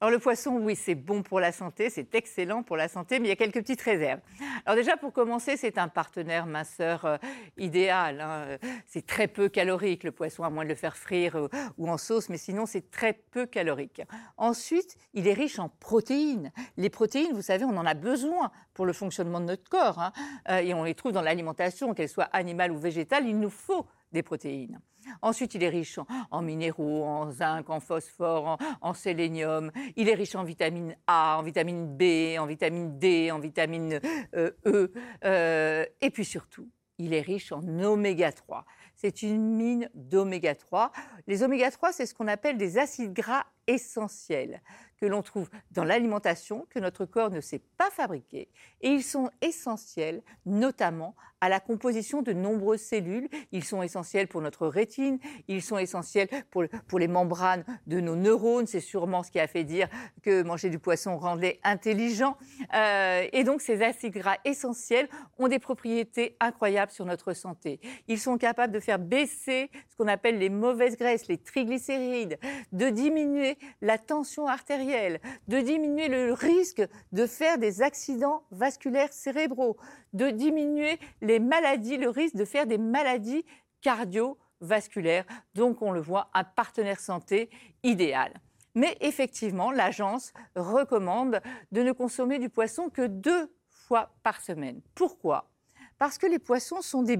Alors le poisson, oui, c'est bon pour la santé, c'est excellent pour la santé, mais il y a quelques petites réserves. Alors déjà, pour commencer, c'est un partenaire minceur euh, idéal. hein. C'est très peu calorique, le poisson, à moins de le faire frire euh, ou en sauce, mais sinon, c'est très peu calorique. Ensuite, il est riche en protéines. Les protéines, vous savez, on en a besoin pour le fonctionnement de notre corps, hein. Euh, et on les trouve dans l'alimentation, qu'elle soit animale ou végétale, il nous faut des protéines. Ensuite, il est riche en, minéraux, en zinc, en phosphore, en, en sélénium. Il est riche en vitamine A, en vitamine B, en vitamine D, en vitamine euh, E. Euh, et puis surtout, il est riche en oméga 3. C'est une mine d'oméga 3. Les oméga 3, c'est ce qu'on appelle des acides gras essentiels que l'on trouve dans l'alimentation, que notre corps ne sait pas fabriquer. Et ils sont essentiels notamment à la composition de nombreuses cellules. Ils sont essentiels pour notre rétine, ils sont essentiels pour, les membranes de nos neurones. C'est sûrement ce qui a fait dire que manger du poisson rendait intelligent. Euh, et donc ces acides gras essentiels ont des propriétés incroyables sur notre santé. Ils sont capables de faire baisser ce qu'on appelle les mauvaises graisses, les triglycérides, de diminuer la tension artérielle, de diminuer le risque de faire des accidents vasculaires cérébraux, de diminuer les maladies, le risque de faire des maladies cardiovasculaires. Donc on le voit, un partenaire santé idéal. Mais effectivement, l'agence recommande de ne consommer du poisson que deux fois par semaine. Pourquoi? Parce que les poissons sont des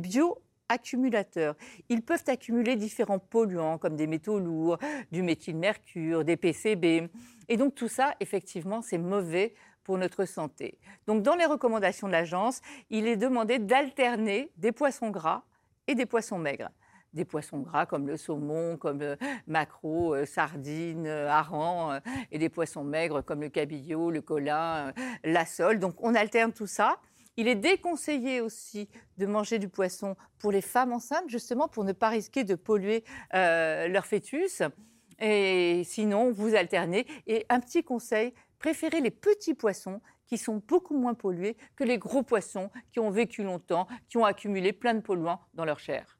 bioaccumulateurs. Ils peuvent accumuler différents polluants comme des métaux lourds, du méthylmercure, des PCB. Et donc tout ça, effectivement, c'est mauvais pour notre santé. Donc dans les recommandations de l'agence, il est demandé d'alterner des poissons gras et des poissons maigres. Des poissons gras comme le saumon, comme le maquereau, euh, sardines, euh, hareng, euh, et des poissons maigres comme le cabillaud, le colin, euh, la sole. Donc on alterne tout ça. Il est déconseillé aussi de manger du poisson pour les femmes enceintes, justement pour ne pas risquer de polluer euh, leur fœtus. Et sinon, vous alternez. Et un petit conseil, préférez les petits poissons qui sont beaucoup moins pollués que les gros poissons qui ont vécu longtemps, qui ont accumulé plein de polluants dans leur chair.